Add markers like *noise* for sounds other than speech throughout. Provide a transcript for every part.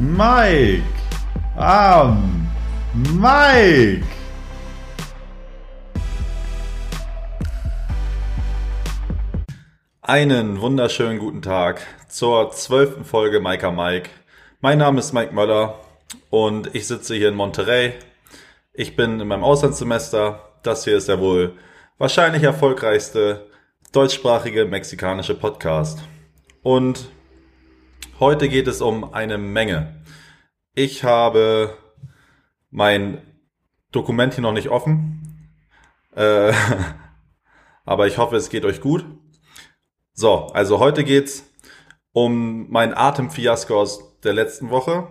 Mike. Ah, Mike. Einen wunderschönen guten Tag zur zwölften Folge Mike Mike. Mein Name ist Mike Möller und ich sitze hier in Monterey. Ich bin in meinem Auslandssemester. Das hier ist ja wohl wahrscheinlich erfolgreichste deutschsprachige mexikanische Podcast. Und heute geht es um eine Menge. Ich habe mein Dokument hier noch nicht offen, äh, *laughs* aber ich hoffe, es geht euch gut. So, also heute geht's um mein Atemfiasko aus der letzten Woche.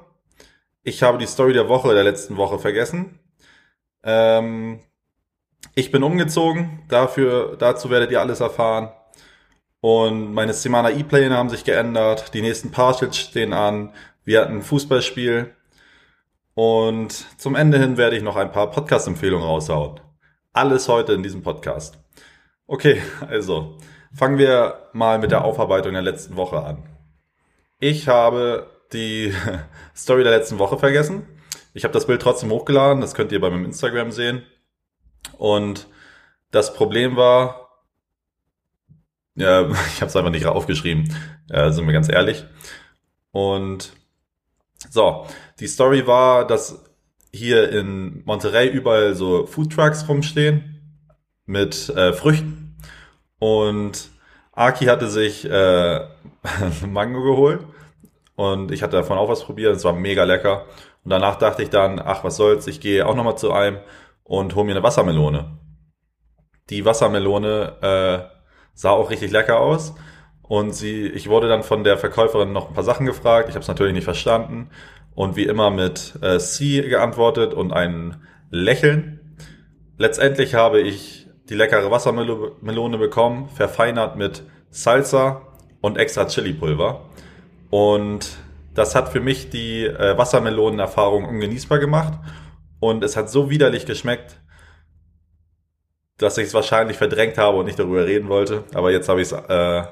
Ich habe die Story der Woche der letzten Woche vergessen. Ähm, ich bin umgezogen, dafür, dazu werdet ihr alles erfahren. Und meine Semana E-Pläne haben sich geändert, die nächsten Partials stehen an, wir hatten ein Fußballspiel und zum Ende hin werde ich noch ein paar Podcast-Empfehlungen raushauen. Alles heute in diesem Podcast. Okay, also fangen wir mal mit der Aufarbeitung der letzten Woche an. Ich habe die *laughs* Story der letzten Woche vergessen. Ich habe das Bild trotzdem hochgeladen, das könnt ihr bei meinem Instagram sehen. Und das Problem war, ja, *laughs* ich habe es einfach nicht aufgeschrieben, äh, sind wir ganz ehrlich. Und so, die Story war, dass hier in Monterey überall so Foodtrucks rumstehen mit äh, Früchten. Und Aki hatte sich äh, *laughs* Mango geholt und ich hatte davon auch was probiert. Es war mega lecker. Und danach dachte ich dann, ach, was soll's, ich gehe auch nochmal zu einem und hol mir eine Wassermelone. Die Wassermelone äh, sah auch richtig lecker aus. Und sie, ich wurde dann von der Verkäuferin noch ein paar Sachen gefragt. Ich habe es natürlich nicht verstanden. Und wie immer mit äh, C geantwortet und ein Lächeln. Letztendlich habe ich die leckere Wassermelone bekommen, verfeinert mit Salsa und extra Chili-Pulver. Und das hat für mich die äh, Wassermelonenerfahrung ungenießbar gemacht. Und es hat so widerlich geschmeckt, dass ich es wahrscheinlich verdrängt habe und nicht darüber reden wollte. Aber jetzt habe ich es äh,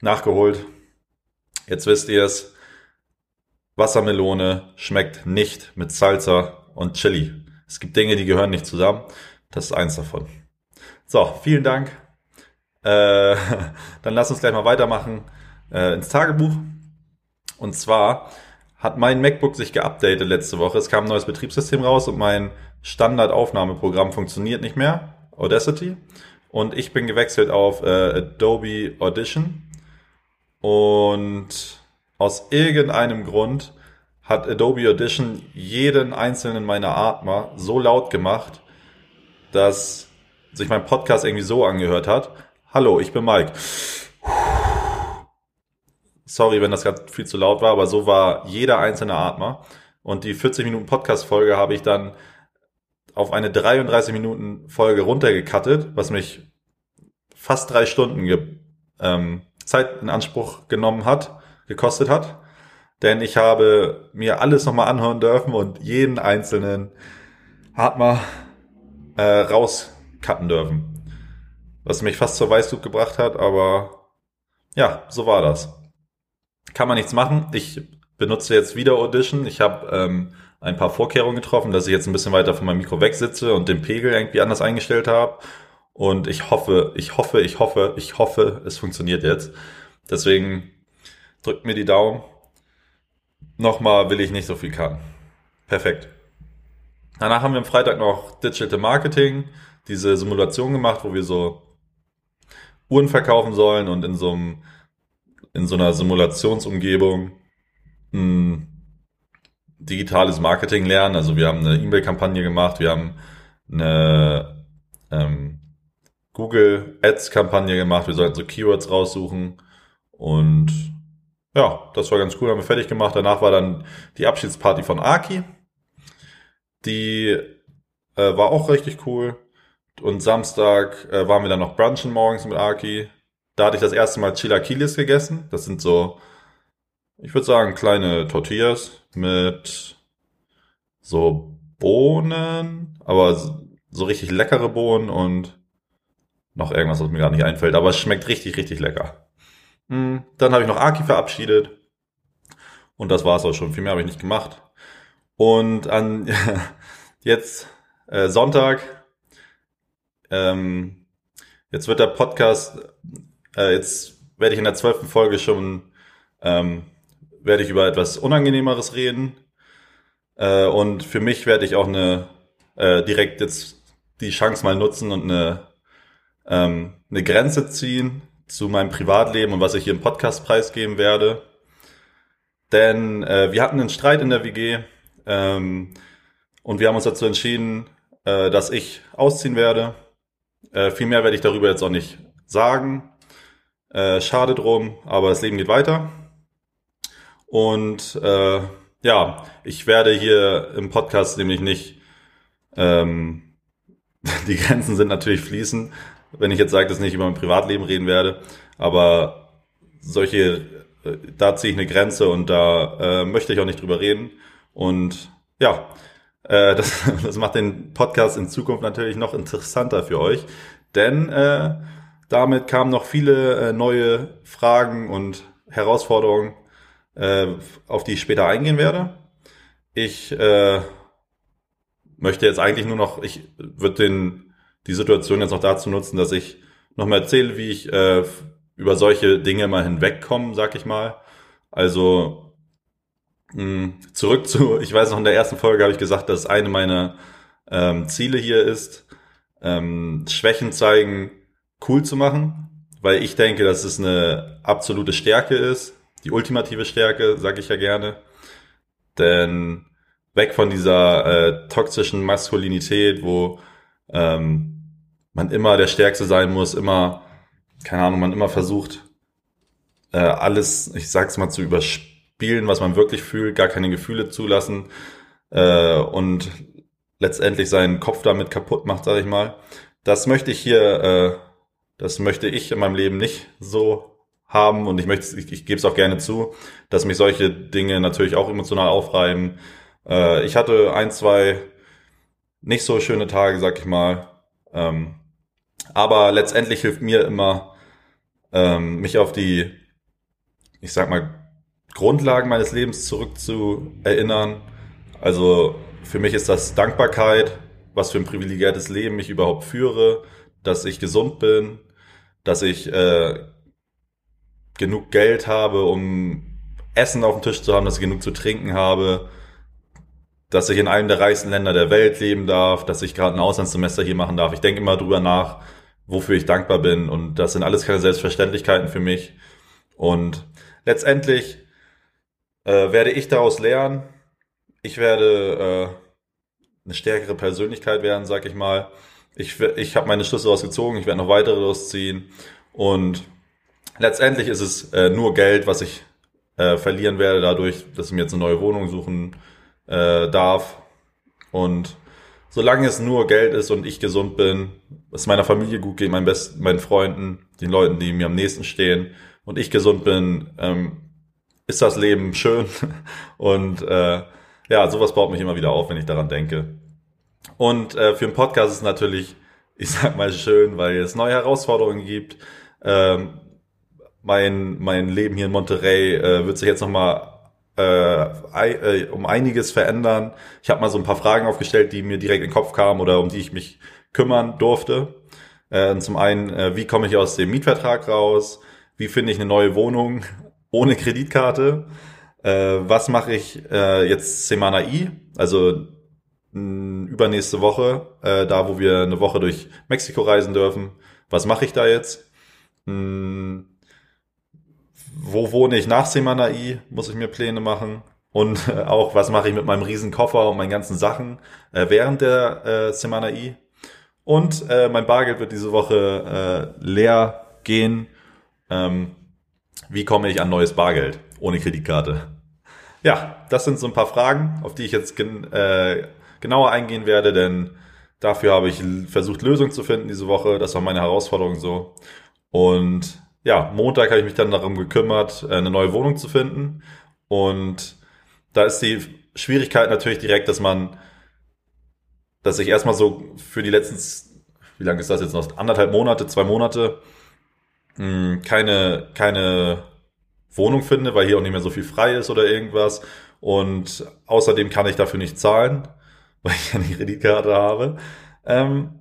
nachgeholt. Jetzt wisst ihr es. Wassermelone schmeckt nicht mit Salsa und Chili. Es gibt Dinge, die gehören nicht zusammen. Das ist eins davon. So, vielen Dank. Äh, *laughs* dann lass uns gleich mal weitermachen äh, ins Tagebuch. Und zwar hat mein MacBook sich geupdatet letzte Woche. Es kam ein neues Betriebssystem raus und mein Standardaufnahmeprogramm funktioniert nicht mehr, Audacity. Und ich bin gewechselt auf äh, Adobe Audition. Und aus irgendeinem Grund hat Adobe Audition jeden einzelnen meiner Atmer so laut gemacht, dass sich mein Podcast irgendwie so angehört hat. Hallo, ich bin Mike. Sorry, wenn das gerade viel zu laut war, aber so war jeder einzelne Atmer. Und die 40 Minuten Podcast-Folge habe ich dann auf eine 33 Minuten Folge runtergekattet, was mich fast drei Stunden ge ähm, Zeit in Anspruch genommen hat, gekostet hat. Denn ich habe mir alles nochmal anhören dürfen und jeden einzelnen Atmer äh, rauscutten dürfen. Was mich fast zur Weißglut gebracht hat, aber ja, so war das kann man nichts machen. Ich benutze jetzt wieder Audition. Ich habe ähm, ein paar Vorkehrungen getroffen, dass ich jetzt ein bisschen weiter von meinem Mikro weg sitze und den Pegel irgendwie anders eingestellt habe. Und ich hoffe, ich hoffe, ich hoffe, ich hoffe, es funktioniert jetzt. Deswegen drückt mir die Daumen. Nochmal will ich nicht so viel kann. Perfekt. Danach haben wir am Freitag noch Digital Marketing, diese Simulation gemacht, wo wir so Uhren verkaufen sollen und in so einem in so einer Simulationsumgebung ein digitales Marketing lernen. Also wir haben eine E-Mail-Kampagne gemacht, wir haben eine ähm, Google Ads-Kampagne gemacht, wir sollten so Keywords raussuchen und ja, das war ganz cool, haben wir fertig gemacht. Danach war dann die Abschiedsparty von Aki. Die äh, war auch richtig cool. Und Samstag äh, waren wir dann noch brunchen morgens mit Aki. Da hatte ich das erste Mal Chilaquiles gegessen. Das sind so, ich würde sagen, kleine Tortillas mit so Bohnen, aber so richtig leckere Bohnen und noch irgendwas, was mir gar nicht einfällt. Aber es schmeckt richtig, richtig lecker. Hm, dann habe ich noch Aki verabschiedet. Und das war es auch schon. Viel mehr habe ich nicht gemacht. Und an *laughs* jetzt äh, Sonntag, ähm, jetzt wird der Podcast, äh, jetzt werde ich in der zwölften Folge schon, ähm, werde ich über etwas Unangenehmeres reden. Äh, und für mich werde ich auch eine äh, direkt jetzt die Chance mal nutzen und eine, ähm, eine Grenze ziehen zu meinem Privatleben und was ich hier im Podcast preisgeben werde. Denn äh, wir hatten einen Streit in der WG ähm, und wir haben uns dazu entschieden, äh, dass ich ausziehen werde. Äh, viel mehr werde ich darüber jetzt auch nicht sagen. Äh, schade drum, aber das Leben geht weiter. Und äh, ja, ich werde hier im Podcast nämlich nicht, ähm, *laughs* die Grenzen sind natürlich fließen, wenn ich jetzt sage, dass ich nicht über mein Privatleben reden werde, aber solche, äh, da ziehe ich eine Grenze und da äh, möchte ich auch nicht drüber reden. Und ja, äh, *laughs* das, das macht den Podcast in Zukunft natürlich noch interessanter für euch, denn äh, damit kamen noch viele äh, neue Fragen und Herausforderungen, äh, auf die ich später eingehen werde. Ich äh, möchte jetzt eigentlich nur noch, ich würde den die Situation jetzt noch dazu nutzen, dass ich nochmal erzähle, wie ich äh, über solche Dinge mal hinwegkomme, sag ich mal. Also hm, zurück zu, *laughs* ich weiß noch, in der ersten Folge habe ich gesagt, dass eine meiner ähm, Ziele hier ist, ähm, Schwächen zeigen cool zu machen, weil ich denke, dass es eine absolute Stärke ist, die ultimative Stärke, sage ich ja gerne. Denn weg von dieser äh, toxischen Maskulinität, wo ähm, man immer der Stärkste sein muss, immer, keine Ahnung, man immer versucht, äh, alles, ich sag's mal, zu überspielen spielen, was man wirklich fühlt, gar keine Gefühle zulassen äh, und letztendlich seinen Kopf damit kaputt macht, sage ich mal. Das möchte ich hier, äh, das möchte ich in meinem Leben nicht so haben und ich möchte, ich, ich gebe es auch gerne zu, dass mich solche Dinge natürlich auch emotional aufreiben. Äh, ich hatte ein, zwei nicht so schöne Tage, sag ich mal. Ähm, aber letztendlich hilft mir immer, ähm, mich auf die, ich sag mal, Grundlagen meines Lebens zurückzuerinnern. Also für mich ist das Dankbarkeit, was für ein privilegiertes Leben ich überhaupt führe, dass ich gesund bin, dass ich äh, genug Geld habe, um Essen auf dem Tisch zu haben, dass ich genug zu trinken habe, dass ich in einem der reichsten Länder der Welt leben darf, dass ich gerade ein Auslandssemester hier machen darf. Ich denke immer drüber nach, wofür ich dankbar bin und das sind alles keine Selbstverständlichkeiten für mich. Und letztendlich äh, werde ich daraus lernen. Ich werde äh, eine stärkere Persönlichkeit werden, sag ich mal. Ich, ich habe meine Schlüsse rausgezogen, ich werde noch weitere rausziehen. Und letztendlich ist es äh, nur Geld, was ich äh, verlieren werde, dadurch, dass ich mir jetzt eine neue Wohnung suchen äh, darf. Und solange es nur Geld ist und ich gesund bin, es meiner Familie gut geht, meinen besten, meinen Freunden, den Leuten, die mir am nächsten stehen und ich gesund bin, ähm, ist das Leben schön. *laughs* Und äh, ja, sowas baut mich immer wieder auf, wenn ich daran denke. Und äh, für einen Podcast ist es natürlich, *laughs* ich sag mal, schön, weil es neue Herausforderungen gibt. Ähm, mein, mein Leben hier in Monterey äh, wird sich jetzt nochmal äh, äh, um einiges verändern. Ich habe mal so ein paar Fragen aufgestellt, die mir direkt in den Kopf kamen oder um die ich mich kümmern durfte. Äh, zum einen, äh, wie komme ich aus dem Mietvertrag raus? Wie finde ich eine neue Wohnung? *laughs* ohne Kreditkarte. Äh, was mache ich äh, jetzt Semana I? Also mh, übernächste Woche, äh, da wo wir eine Woche durch Mexiko reisen dürfen. Was mache ich da jetzt? Mh, wo wohne ich nach Semana I? Muss ich mir Pläne machen? Und äh, auch, was mache ich mit meinem riesen Koffer und meinen ganzen Sachen äh, während der äh, Semana I? Und äh, mein Bargeld wird diese Woche äh, leer gehen. Ähm, wie komme ich an neues Bargeld ohne Kreditkarte? Ja, das sind so ein paar Fragen, auf die ich jetzt gen äh, genauer eingehen werde, denn dafür habe ich versucht, Lösungen zu finden diese Woche. Das war meine Herausforderung so. Und ja, Montag habe ich mich dann darum gekümmert, äh, eine neue Wohnung zu finden. Und da ist die Schwierigkeit natürlich direkt, dass man, dass ich erstmal so für die letzten, wie lange ist das jetzt noch? Anderthalb Monate, zwei Monate, hm, keine, keine Wohnung finde, weil hier auch nicht mehr so viel frei ist oder irgendwas. Und außerdem kann ich dafür nicht zahlen, *laughs* weil ich ja eine Kreditkarte habe. Ähm,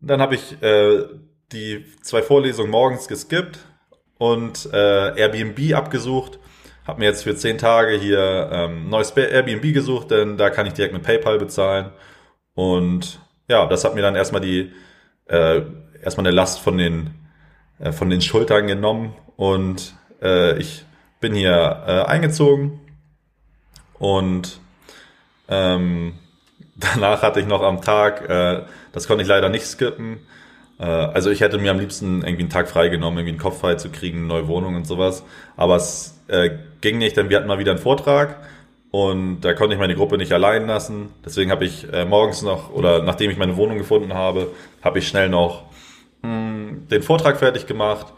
dann habe ich äh, die zwei Vorlesungen morgens geskippt und äh, Airbnb abgesucht. Habe mir jetzt für zehn Tage hier ähm, neues Airbnb gesucht, denn da kann ich direkt mit PayPal bezahlen. Und ja, das hat mir dann erstmal die äh, erstmal eine Last von den äh, von den Schultern genommen und äh, ich bin hier äh, eingezogen und ähm, *laughs* danach hatte ich noch am Tag, äh, das konnte ich leider nicht skippen. Äh, also ich hätte mir am liebsten irgendwie einen Tag frei genommen, irgendwie einen Kopf frei zu kriegen, eine neue Wohnung und sowas. Aber es äh, ging nicht, denn wir hatten mal wieder einen Vortrag und da konnte ich meine Gruppe nicht allein lassen. Deswegen habe ich äh, morgens noch, oder nachdem ich meine Wohnung gefunden habe, habe ich schnell noch mh, hm, den Vortrag fertig gemacht.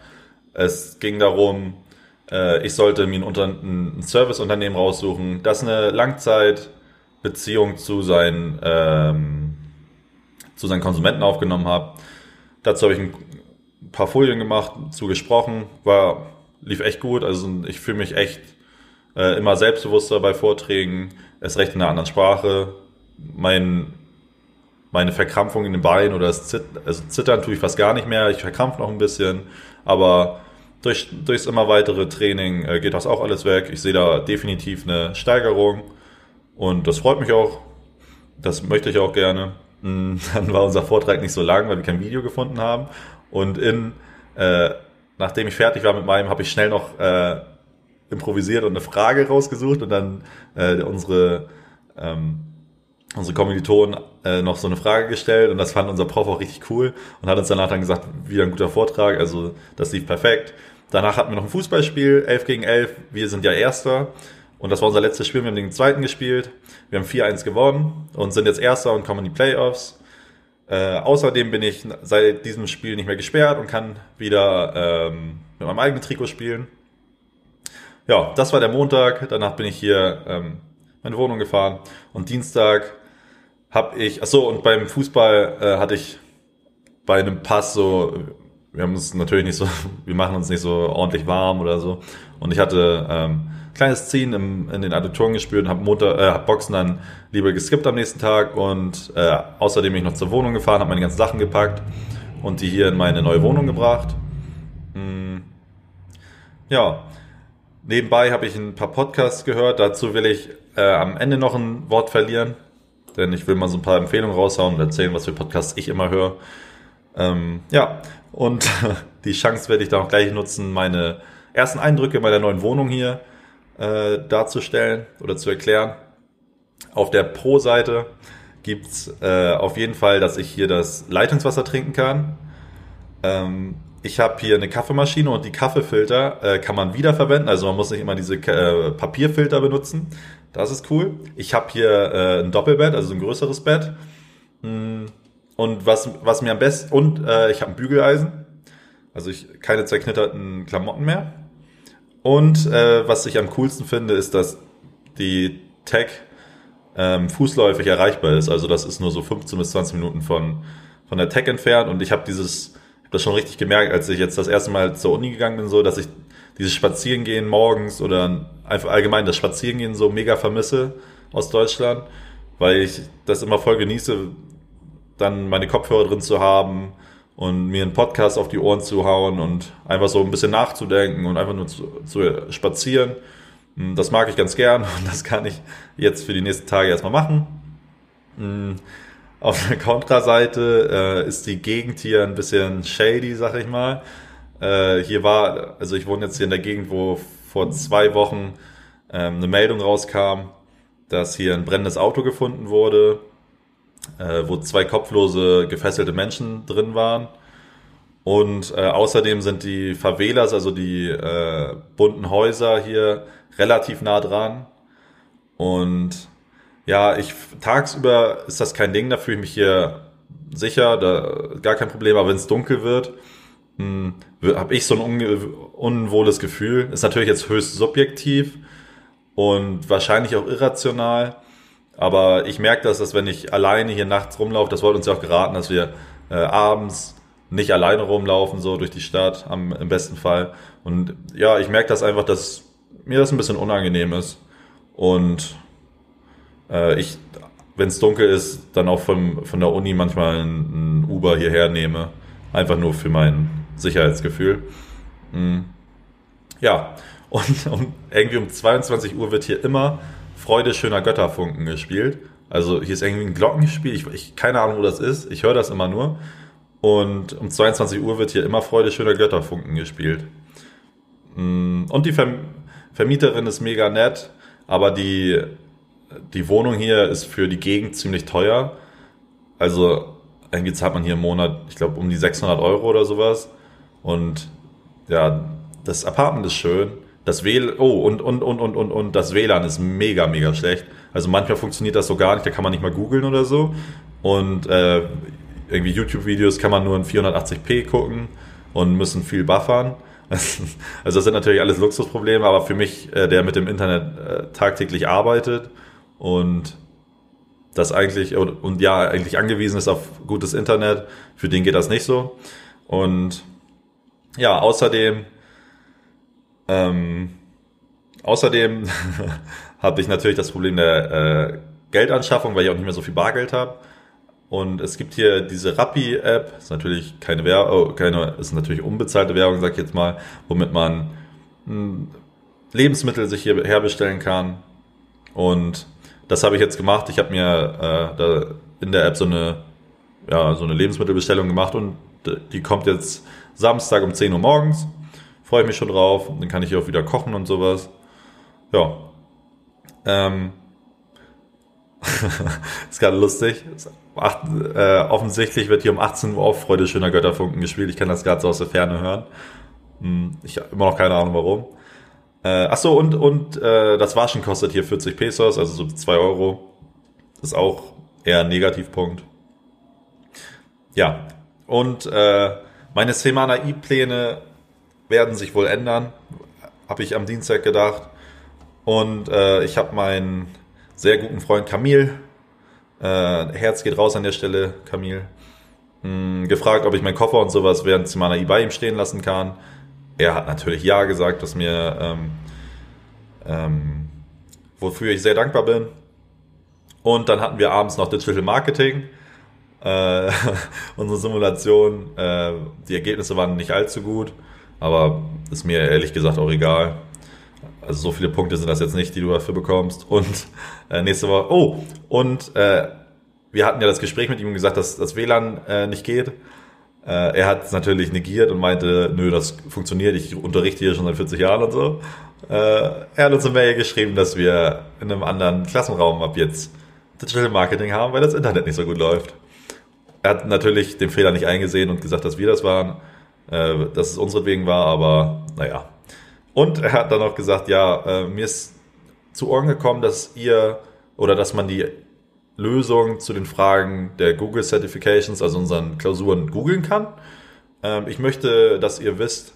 Es ging darum, äh, ich sollte mir ein, Unter ein Serviceunternehmen raussuchen, das eine Langzeitbeziehung zu seinen, ähm, zu seinen Konsumenten aufgenommen hat. Dazu habe ich ein paar Folien gemacht, zu gesprochen, war, lief echt gut. Also ich fühle mich echt äh, immer selbstbewusster bei Vorträgen, erst recht in einer anderen Sprache. Mein, meine Verkrampfung in den Beinen oder das Zittern, also Zittern tue ich fast gar nicht mehr. Ich verkrampfe noch ein bisschen, aber durch, durchs immer weitere Training äh, geht das auch alles weg. Ich sehe da definitiv eine Steigerung und das freut mich auch. Das möchte ich auch gerne. *laughs* Dann war unser Vortrag nicht so lang, weil wir kein Video gefunden haben. Und in, äh, nachdem ich fertig war mit meinem, habe ich schnell noch äh, improvisiert und eine Frage rausgesucht und dann äh, unsere ähm, unsere Kommilitonen äh, noch so eine Frage gestellt und das fand unser Prof auch richtig cool und hat uns danach dann gesagt, wieder ein guter Vortrag, also das lief perfekt. Danach hatten wir noch ein Fußballspiel, 11 gegen 11, wir sind ja Erster und das war unser letztes Spiel, wir haben den zweiten gespielt, wir haben 4-1 gewonnen und sind jetzt Erster und kommen in die Playoffs. Äh, außerdem bin ich seit diesem Spiel nicht mehr gesperrt und kann wieder ähm, mit meinem eigenen Trikot spielen ja, das war der Montag. Danach bin ich hier ähm, meine Wohnung gefahren. Und Dienstag habe ich, ach so und beim Fußball äh, hatte ich bei einem Pass so, wir haben uns natürlich nicht so, *laughs* wir machen uns nicht so ordentlich warm oder so. Und ich hatte ähm, kleines Ziehen im, in den Adduktoren gespürt und habe Montag, äh, hab Boxen dann lieber geskippt am nächsten Tag und äh, außerdem bin ich noch zur Wohnung gefahren, habe meine ganzen Sachen gepackt und die hier in meine neue Wohnung gebracht. Hm. Ja, Nebenbei habe ich ein paar Podcasts gehört. Dazu will ich äh, am Ende noch ein Wort verlieren, denn ich will mal so ein paar Empfehlungen raushauen und erzählen, was für Podcasts ich immer höre. Ähm, ja, und *laughs* die Chance werde ich dann auch gleich nutzen, meine ersten Eindrücke meiner neuen Wohnung hier äh, darzustellen oder zu erklären. Auf der Pro-Seite gibt's äh, auf jeden Fall, dass ich hier das Leitungswasser trinken kann. Ähm, ich habe hier eine Kaffeemaschine und die Kaffeefilter äh, kann man wiederverwenden. Also man muss nicht immer diese äh, Papierfilter benutzen. Das ist cool. Ich habe hier äh, ein Doppelbett, also ein größeres Bett. Mm, und was, was mir am besten, und äh, ich habe ein Bügeleisen. Also ich keine zerknitterten Klamotten mehr. Und äh, was ich am coolsten finde, ist, dass die Tech ähm, fußläufig erreichbar ist. Also das ist nur so 15 bis 20 Minuten von, von der Tech entfernt. Und ich habe dieses das schon richtig gemerkt, als ich jetzt das erste Mal zur Uni gegangen bin, so, dass ich dieses Spazierengehen morgens oder einfach allgemein das Spazierengehen so mega vermisse aus Deutschland, weil ich das immer voll genieße, dann meine Kopfhörer drin zu haben und mir einen Podcast auf die Ohren zu hauen und einfach so ein bisschen nachzudenken und einfach nur zu, zu spazieren. Das mag ich ganz gern *laughs* und das kann ich jetzt für die nächsten Tage erstmal machen. Auf der Kontraseite äh, ist die Gegend hier ein bisschen shady, sag ich mal. Äh, hier war, also ich wohne jetzt hier in der Gegend, wo vor zwei Wochen ähm, eine Meldung rauskam, dass hier ein brennendes Auto gefunden wurde, äh, wo zwei kopflose, gefesselte Menschen drin waren. Und äh, außerdem sind die Favelas, also die äh, bunten Häuser hier, relativ nah dran. Und ja, ich tagsüber ist das kein Ding, da fühle ich mich hier sicher, da gar kein Problem, aber wenn es dunkel wird, hm, habe ich so ein unwohles Gefühl. Ist natürlich jetzt höchst subjektiv und wahrscheinlich auch irrational. Aber ich merke das, dass wenn ich alleine hier nachts rumlaufe, das wurde uns ja auch geraten, dass wir äh, abends nicht alleine rumlaufen, so durch die Stadt, am, im besten Fall. Und ja, ich merke das einfach, dass mir das ein bisschen unangenehm ist und äh, ich, wenn es dunkel ist, dann auch vom, von der Uni manchmal ein, ein Uber hierher nehme. Einfach nur für mein Sicherheitsgefühl. Mhm. Ja, *laughs* und, und irgendwie um 22 Uhr wird hier immer Freude schöner Götterfunken gespielt. Also hier ist irgendwie ein Glockenspiel. Ich, ich keine Ahnung, wo das ist. Ich höre das immer nur. Und um 22 Uhr wird hier immer Freude schöner Götterfunken gespielt. Mm, und die Vermieterin ist mega nett, aber die, die Wohnung hier ist für die Gegend ziemlich teuer. Also irgendwie zahlt man hier im Monat, ich glaube, um die 600 Euro oder sowas. Und ja, das Apartment ist schön. Das WLAN, oh, und, und, und, und, und, und das WLAN ist mega, mega schlecht. Also manchmal funktioniert das so gar nicht, da kann man nicht mal googeln oder so. Und äh, irgendwie YouTube-Videos kann man nur in 480p gucken und müssen viel buffern. *laughs* Also das sind natürlich alles Luxusprobleme, aber für mich, äh, der mit dem Internet äh, tagtäglich arbeitet und das eigentlich und, und ja eigentlich angewiesen ist auf gutes Internet, für den geht das nicht so. Und ja, außerdem ähm, außerdem *laughs* habe ich natürlich das Problem der äh, Geldanschaffung, weil ich auch nicht mehr so viel Bargeld habe. Und es gibt hier diese Rappi-App, ist natürlich keine Werbung, oh, keine, ist natürlich unbezahlte Werbung, sag ich jetzt mal, womit man hm, Lebensmittel sich hier herbestellen kann. Und das habe ich jetzt gemacht. Ich habe mir äh, da in der App so eine, ja, so eine Lebensmittelbestellung gemacht und die kommt jetzt Samstag um 10 Uhr morgens. Freue ich mich schon drauf. Dann kann ich hier auch wieder kochen und sowas. Ja. Ähm. *laughs* ist gerade lustig. Acht, äh, offensichtlich wird hier um 18 Uhr auch Freude schöner Götterfunken gespielt. Ich kann das gerade so aus der Ferne hören. Hm, ich habe immer noch keine Ahnung warum. Äh, ach so, und, und äh, das Waschen kostet hier 40 Pesos, also so 2 Euro. Das ist auch eher ein Negativpunkt. Ja, und äh, meine Semana I-Pläne werden sich wohl ändern, habe ich am Dienstag gedacht. Und äh, ich habe meinen sehr guten Freund Kamil äh, Herz geht raus an der Stelle, Kamil. Hm, gefragt, ob ich meinen Koffer und sowas während Simana bei ihm stehen lassen kann. Er hat natürlich ja gesagt, dass mir, ähm, ähm, wofür ich sehr dankbar bin. Und dann hatten wir abends noch Digital Marketing. Äh, *laughs* unsere Simulation, äh, die Ergebnisse waren nicht allzu gut, aber ist mir ehrlich gesagt auch egal. Also so viele Punkte sind das jetzt nicht, die du dafür bekommst. Und äh, nächste Woche. Oh, und äh, wir hatten ja das Gespräch mit ihm und gesagt, dass das WLAN äh, nicht geht. Äh, er hat es natürlich negiert und meinte, nö, das funktioniert, ich unterrichte hier schon seit 40 Jahren und so. Äh, er hat uns eine Mail geschrieben, dass wir in einem anderen Klassenraum ab jetzt Digital Marketing haben, weil das Internet nicht so gut läuft. Er hat natürlich den Fehler nicht eingesehen und gesagt, dass wir das waren, äh, dass es unseretwegen war, aber naja, und er hat dann auch gesagt, ja, äh, mir ist zu Ohren gekommen, dass ihr oder dass man die Lösung zu den Fragen der Google Certifications, also unseren Klausuren, googeln kann. Ähm, ich möchte, dass ihr wisst,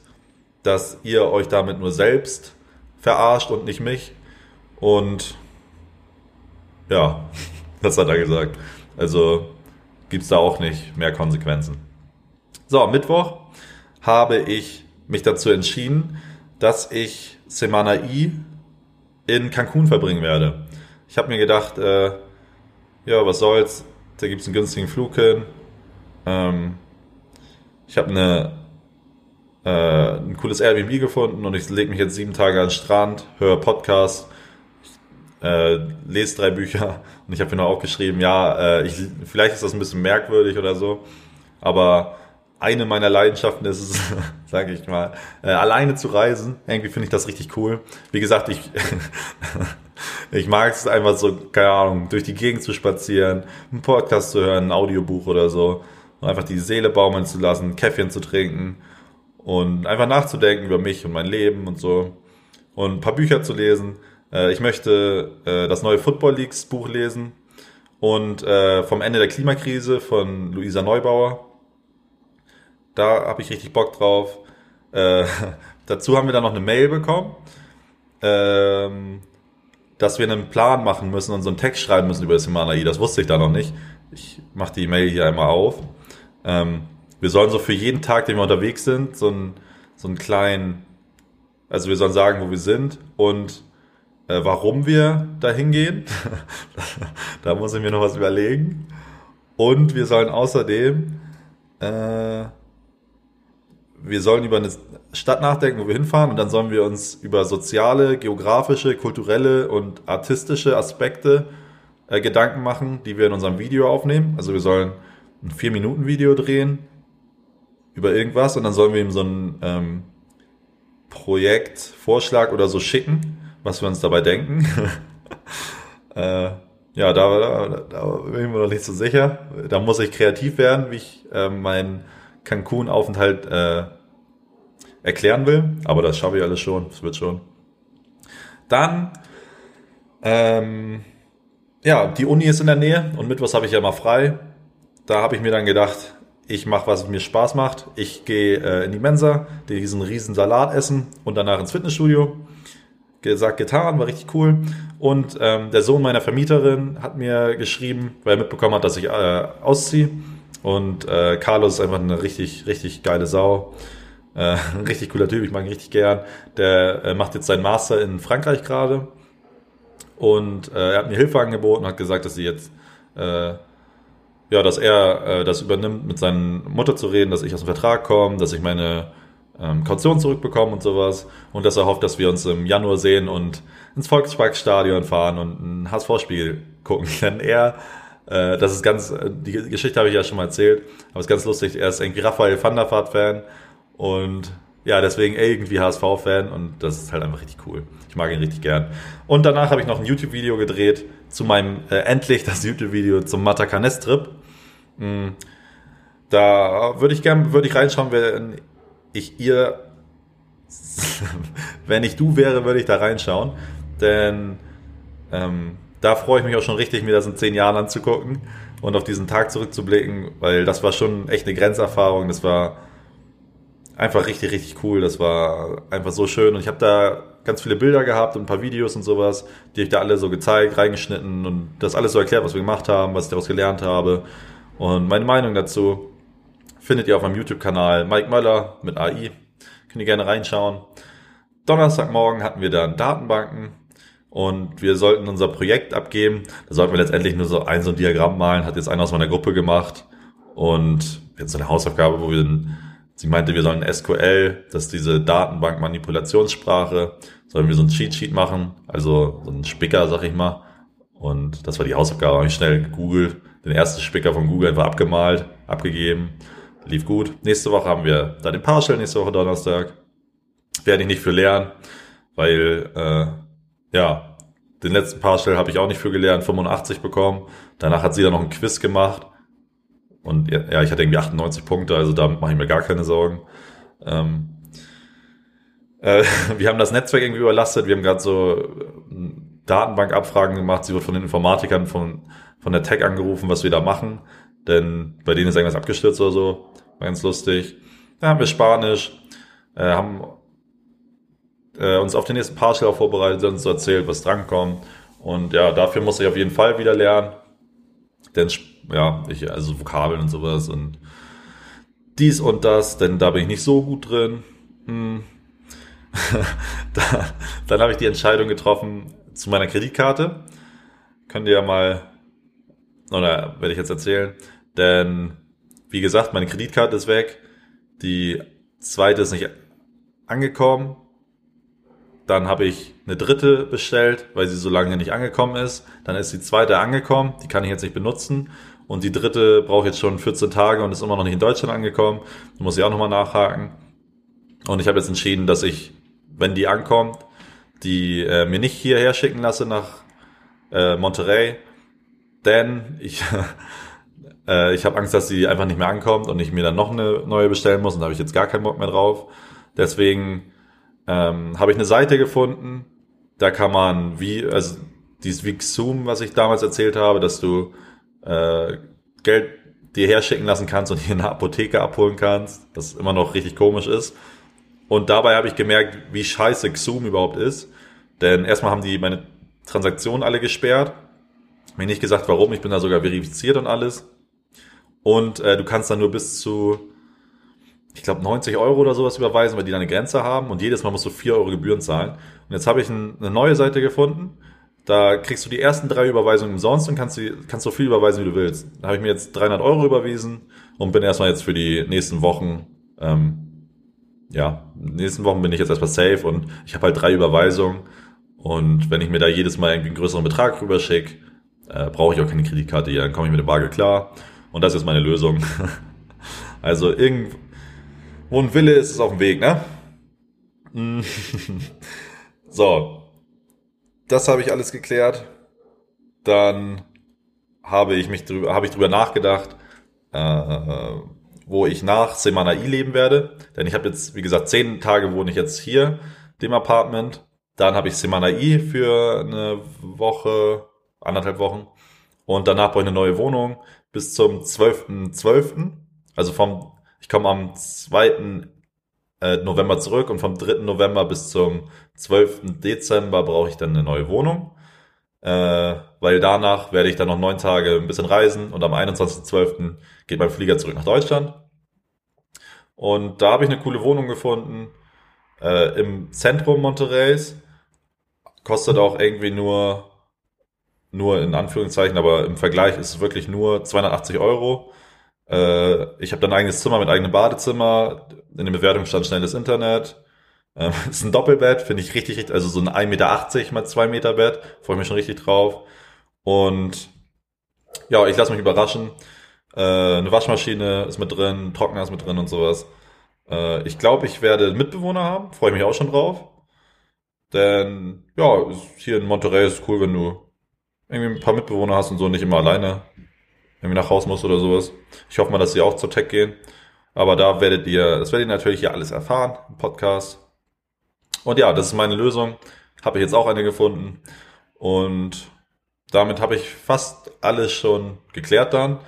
dass ihr euch damit nur selbst verarscht und nicht mich. Und ja, *laughs* das hat er gesagt. Also gibt's da auch nicht mehr Konsequenzen. So, Mittwoch habe ich mich dazu entschieden, dass ich Semana I in Cancun verbringen werde. Ich habe mir gedacht, äh, ja, was soll's, da gibt's einen günstigen Flug hin. Ähm, ich habe eine äh, ein cooles Airbnb gefunden und ich lege mich jetzt sieben Tage an den Strand, höre Podcasts, äh, lese drei Bücher *laughs* und ich habe mir noch aufgeschrieben, ja, äh, ich, vielleicht ist das ein bisschen merkwürdig oder so, aber eine meiner Leidenschaften ist es, *laughs* sage ich mal, äh, alleine zu reisen. Irgendwie finde ich das richtig cool. Wie gesagt, ich, *laughs* ich mag es einfach so, keine Ahnung, durch die Gegend zu spazieren, einen Podcast zu hören, ein Audiobuch oder so. Und einfach die Seele baumeln zu lassen, Käffchen zu trinken und einfach nachzudenken über mich und mein Leben und so. Und ein paar Bücher zu lesen. Äh, ich möchte äh, das neue Football Leagues Buch lesen und äh, vom Ende der Klimakrise von Luisa Neubauer da habe ich richtig Bock drauf. Äh, *laughs* dazu haben wir dann noch eine Mail bekommen, ähm, dass wir einen Plan machen müssen und so einen Text schreiben müssen über das Himalaya. Das wusste ich da noch nicht. Ich mache die Mail hier einmal auf. Ähm, wir sollen so für jeden Tag, den wir unterwegs sind, so einen, so einen kleinen Also wir sollen sagen, wo wir sind und äh, warum wir da hingehen. *laughs* da muss ich mir noch was überlegen. Und wir sollen außerdem, äh, wir sollen über eine Stadt nachdenken, wo wir hinfahren und dann sollen wir uns über soziale, geografische, kulturelle und artistische Aspekte äh, Gedanken machen, die wir in unserem Video aufnehmen. Also wir sollen ein 4-Minuten-Video drehen über irgendwas und dann sollen wir ihm so ein ähm, Projektvorschlag oder so schicken, was wir uns dabei denken. *laughs* äh, ja, da, da, da bin ich mir noch nicht so sicher. Da muss ich kreativ werden, wie ich äh, meinen Cancun-Aufenthalt äh, erklären will. Aber das schaffe ich alles schon. Das wird schon. Dann, ähm, ja, die Uni ist in der Nähe und Mittwochs habe ich ja mal frei. Da habe ich mir dann gedacht, ich mache, was mir Spaß macht. Ich gehe äh, in die Mensa, diesen riesen Salat essen und danach ins Fitnessstudio. Gesagt, getan, war richtig cool. Und ähm, der Sohn meiner Vermieterin hat mir geschrieben, weil er mitbekommen hat, dass ich äh, ausziehe. Und äh, Carlos ist einfach eine richtig, richtig geile Sau. Äh, *laughs* ein richtig cooler Typ, ich mag ihn richtig gern. Der äh, macht jetzt seinen Master in Frankreich gerade. Und äh, er hat mir Hilfe angeboten und hat gesagt, dass sie jetzt äh, ja, dass er äh, das übernimmt, mit seiner Mutter zu reden, dass ich aus dem Vertrag komme, dass ich meine ähm, Kaution zurückbekomme und sowas. Und dass er hofft, dass wir uns im Januar sehen und ins Volksparkstadion fahren und ein HSV-Spiel gucken. *laughs* Denn er, das ist ganz, die Geschichte habe ich ja schon mal erzählt, aber es ist ganz lustig, er ist irgendwie Raphael van der Vaart-Fan und ja, deswegen irgendwie HSV-Fan und das ist halt einfach richtig cool. Ich mag ihn richtig gern. Und danach habe ich noch ein YouTube-Video gedreht zu meinem, äh, endlich das YouTube-Video zum Matakanes-Trip. Mhm. Da würde ich gern, würde ich reinschauen, wenn ich ihr, *laughs* wenn ich du wäre, würde ich da reinschauen. Denn ähm, da freue ich mich auch schon richtig, mir das in zehn Jahren anzugucken und auf diesen Tag zurückzublicken, weil das war schon echt eine Grenzerfahrung. Das war einfach richtig, richtig cool. Das war einfach so schön. Und ich habe da ganz viele Bilder gehabt und ein paar Videos und sowas, die ich da alle so gezeigt, reingeschnitten und das alles so erklärt, was wir gemacht haben, was ich daraus gelernt habe. Und meine Meinung dazu findet ihr auf meinem YouTube-Kanal Mike Möller mit AI. Könnt ihr gerne reinschauen. Donnerstagmorgen hatten wir dann Datenbanken und wir sollten unser Projekt abgeben. Da sollten wir letztendlich nur so ein so ein Diagramm malen, hat jetzt einer aus meiner Gruppe gemacht und jetzt so eine Hausaufgabe, wo wir dann Sie meinte, wir sollen SQL, das ist diese Datenbank-Manipulationssprache, sollen wir so ein Cheat-Sheet machen, also so ein Spicker, sag ich mal. Und das war die Hausaufgabe, habe ich schnell gegoogelt, den ersten Spicker von Google einfach abgemalt, abgegeben, lief gut. Nächste Woche haben wir da den Partial, nächste Woche Donnerstag. Werde ich nicht für lernen, weil, äh, ja, den letzten Partial habe ich auch nicht für gelernt, 85 bekommen. Danach hat sie dann noch ein Quiz gemacht und ja, ich hatte irgendwie 98 Punkte, also da mache ich mir gar keine Sorgen. Ähm, äh, *laughs* wir haben das Netzwerk irgendwie überlastet, wir haben gerade so äh, Datenbankabfragen gemacht, sie wird von den Informatikern von, von der Tech angerufen, was wir da machen, denn bei denen ist irgendwas abgestürzt oder so, war ganz lustig. Da haben wir Spanisch, äh, haben äh, uns auf den nächsten Partial vorbereitet, uns so erzählt, was drankommt. Und ja, dafür muss ich auf jeden Fall wieder lernen. Denn ja, ich, also Vokabeln und sowas und dies und das, denn da bin ich nicht so gut drin. Hm. *laughs* da, dann habe ich die Entscheidung getroffen zu meiner Kreditkarte. Könnt ihr ja mal, oder werde ich jetzt erzählen, denn wie gesagt, meine Kreditkarte ist weg, die zweite ist nicht angekommen, dann habe ich eine dritte bestellt, weil sie so lange nicht angekommen ist. Dann ist die zweite angekommen, die kann ich jetzt nicht benutzen. Und die dritte braucht jetzt schon 14 Tage und ist immer noch nicht in Deutschland angekommen. Da muss ich auch nochmal nachhaken. Und ich habe jetzt entschieden, dass ich, wenn die ankommt, die äh, mir nicht hierher schicken lasse nach äh, Monterey. Denn ich, *laughs* äh, ich habe Angst, dass sie einfach nicht mehr ankommt und ich mir dann noch eine neue bestellen muss. Und da habe ich jetzt gar keinen Bock mehr drauf. Deswegen ähm, habe ich eine Seite gefunden. Da kann man wie, also dieses Vixum, was ich damals erzählt habe, dass du äh, Geld dir herschicken lassen kannst und hier in der Apotheke abholen kannst, was immer noch richtig komisch ist. Und dabei habe ich gemerkt, wie scheiße Xoom überhaupt ist. Denn erstmal haben die meine Transaktionen alle gesperrt. Mir nicht gesagt, warum. Ich bin da sogar verifiziert und alles. Und äh, du kannst dann nur bis zu ich glaube, 90 Euro oder sowas überweisen, weil die da eine Grenze haben und jedes Mal musst du 4 Euro Gebühren zahlen. Und jetzt habe ich ein, eine neue Seite gefunden. Da kriegst du die ersten drei Überweisungen umsonst und kannst, die, kannst so viel überweisen, wie du willst. Da habe ich mir jetzt 300 Euro überwiesen und bin erstmal jetzt für die nächsten Wochen, ähm, ja, nächsten Wochen bin ich jetzt erstmal safe und ich habe halt drei Überweisungen. Und wenn ich mir da jedes Mal irgendwie einen größeren Betrag rüberschicke, äh, brauche ich auch keine Kreditkarte hier, dann komme ich mit dem Bargeld klar. Und das ist meine Lösung. *laughs* also irgendwo wo ein Wille ist, ist auf dem Weg, ne? *laughs* so. Das habe ich alles geklärt. Dann habe ich mich drüber, habe ich drüber nachgedacht, äh, wo ich nach Semanai leben werde. Denn ich habe jetzt, wie gesagt, zehn Tage wohne ich jetzt hier, dem Apartment. Dann habe ich Semanai für eine Woche, anderthalb Wochen. Und danach brauche ich eine neue Wohnung bis zum 12.12. .12. Also vom ich komme am 2. Äh, November zurück und vom 3. November bis zum 12. Dezember brauche ich dann eine neue Wohnung. Äh, weil danach werde ich dann noch neun Tage ein bisschen reisen und am 21.12. geht mein Flieger zurück nach Deutschland. Und da habe ich eine coole Wohnung gefunden äh, im Zentrum Monterreys. Kostet auch irgendwie nur, nur in Anführungszeichen, aber im Vergleich ist es wirklich nur 280 Euro. Äh, ich habe dann ein eigenes Zimmer mit eigenem Badezimmer. In der Bewertung stand schnelles Internet. Ähm, *laughs* ist ein Doppelbett, finde ich richtig, richtig, also so ein 1,80 Meter mal 2 Meter Bett. Freue ich mich schon richtig drauf. Und ja, ich lasse mich überraschen. Äh, eine Waschmaschine ist mit drin, Trockner ist mit drin und sowas. Äh, ich glaube, ich werde Mitbewohner haben. Freue ich mich auch schon drauf. Denn ja, hier in Monterey ist es cool, wenn du irgendwie ein paar Mitbewohner hast und so nicht immer alleine irgendwie nach Haus muss oder sowas. Ich hoffe mal, dass sie auch zur Tech gehen. Aber da werdet ihr, das werdet ihr natürlich hier alles erfahren im Podcast. Und ja, das ist meine Lösung. Habe ich jetzt auch eine gefunden. Und damit habe ich fast alles schon geklärt dann.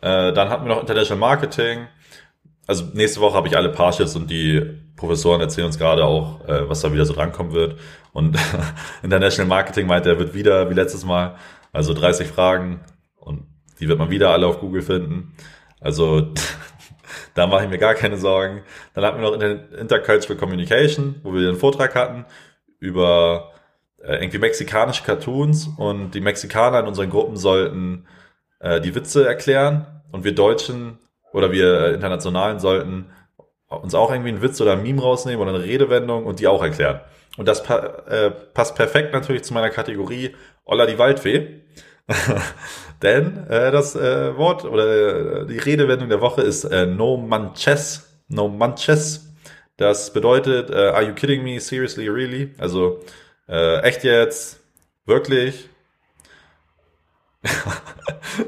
Äh, dann hatten wir noch International Marketing. Also nächste Woche habe ich alle Partials und die Professoren erzählen uns gerade auch, äh, was da wieder so drankommen wird. Und *laughs* International Marketing meint, er wird wieder wie letztes Mal. Also 30 Fragen und die wird man wieder alle auf Google finden. Also *laughs* da mache ich mir gar keine Sorgen. Dann hatten wir noch Intercultural Communication, wo wir den Vortrag hatten über äh, irgendwie mexikanische Cartoons und die Mexikaner in unseren Gruppen sollten äh, die Witze erklären und wir Deutschen oder wir äh, Internationalen sollten uns auch irgendwie einen Witz oder ein Meme rausnehmen oder eine Redewendung und die auch erklären. Und das pa äh, passt perfekt natürlich zu meiner Kategorie Olla die Waldfee. *laughs* Denn äh, das äh, Wort oder äh, die Redewendung der Woche ist äh, no manches. No manches. Das bedeutet, äh, are you kidding me? Seriously, really? Also äh, echt jetzt? Wirklich? *laughs*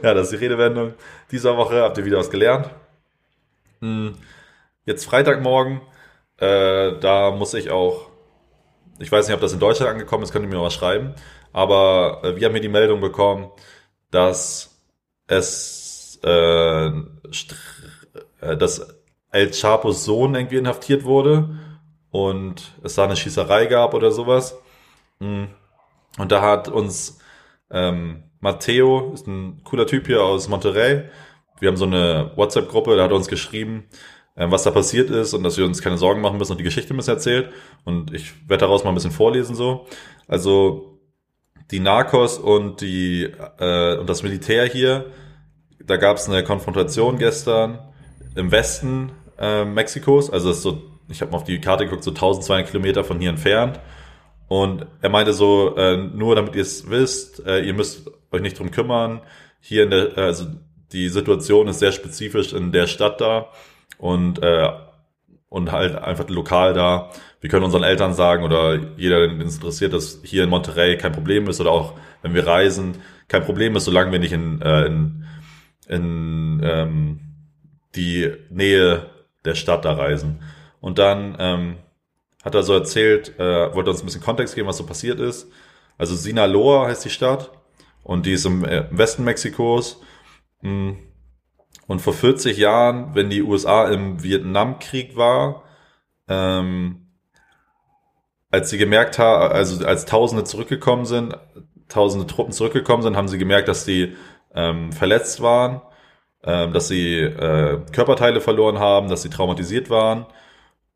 ja, das ist die Redewendung. Dieser Woche habt ihr wieder was gelernt. Hm. Jetzt Freitagmorgen, äh, da muss ich auch, ich weiß nicht, ob das in Deutschland angekommen ist, könnt ihr mir noch was schreiben, aber äh, wir haben hier die Meldung bekommen, dass es äh, äh, dass El Chapos Sohn irgendwie inhaftiert wurde und es da eine Schießerei gab oder sowas. Mm. Und da hat uns ähm, Matteo, ist ein cooler Typ hier aus Monterrey. Wir haben so eine WhatsApp-Gruppe, da hat er uns geschrieben, ähm, was da passiert ist und dass wir uns keine Sorgen machen müssen und die Geschichte ein erzählt. Und ich werde daraus mal ein bisschen vorlesen so. Also die Narcos und die äh, und das Militär hier, da gab es eine Konfrontation gestern im Westen äh, Mexikos, also so, ich habe mal auf die Karte geguckt, so 1200 Kilometer von hier entfernt. Und er meinte so, äh, nur damit ihr es wisst, äh, ihr müsst euch nicht drum kümmern. Hier in der, also die Situation ist sehr spezifisch in der Stadt da und äh, und halt einfach lokal da. Wir können unseren Eltern sagen oder jeder, den es interessiert, dass hier in Monterey kein Problem ist oder auch wenn wir reisen, kein Problem ist, solange wir nicht in, äh, in, in ähm, die Nähe der Stadt da reisen. Und dann ähm, hat er so erzählt, äh, wollte uns ein bisschen Kontext geben, was so passiert ist. Also Sinaloa heißt die Stadt und die ist im, äh, im Westen Mexikos. Mh, hm. Und vor 40 Jahren, wenn die USA im Vietnamkrieg war, ähm, als sie gemerkt haben, also als Tausende zurückgekommen sind, Tausende Truppen zurückgekommen sind, haben sie gemerkt, dass die ähm, verletzt waren äh, dass sie äh, Körperteile verloren haben, dass sie traumatisiert waren.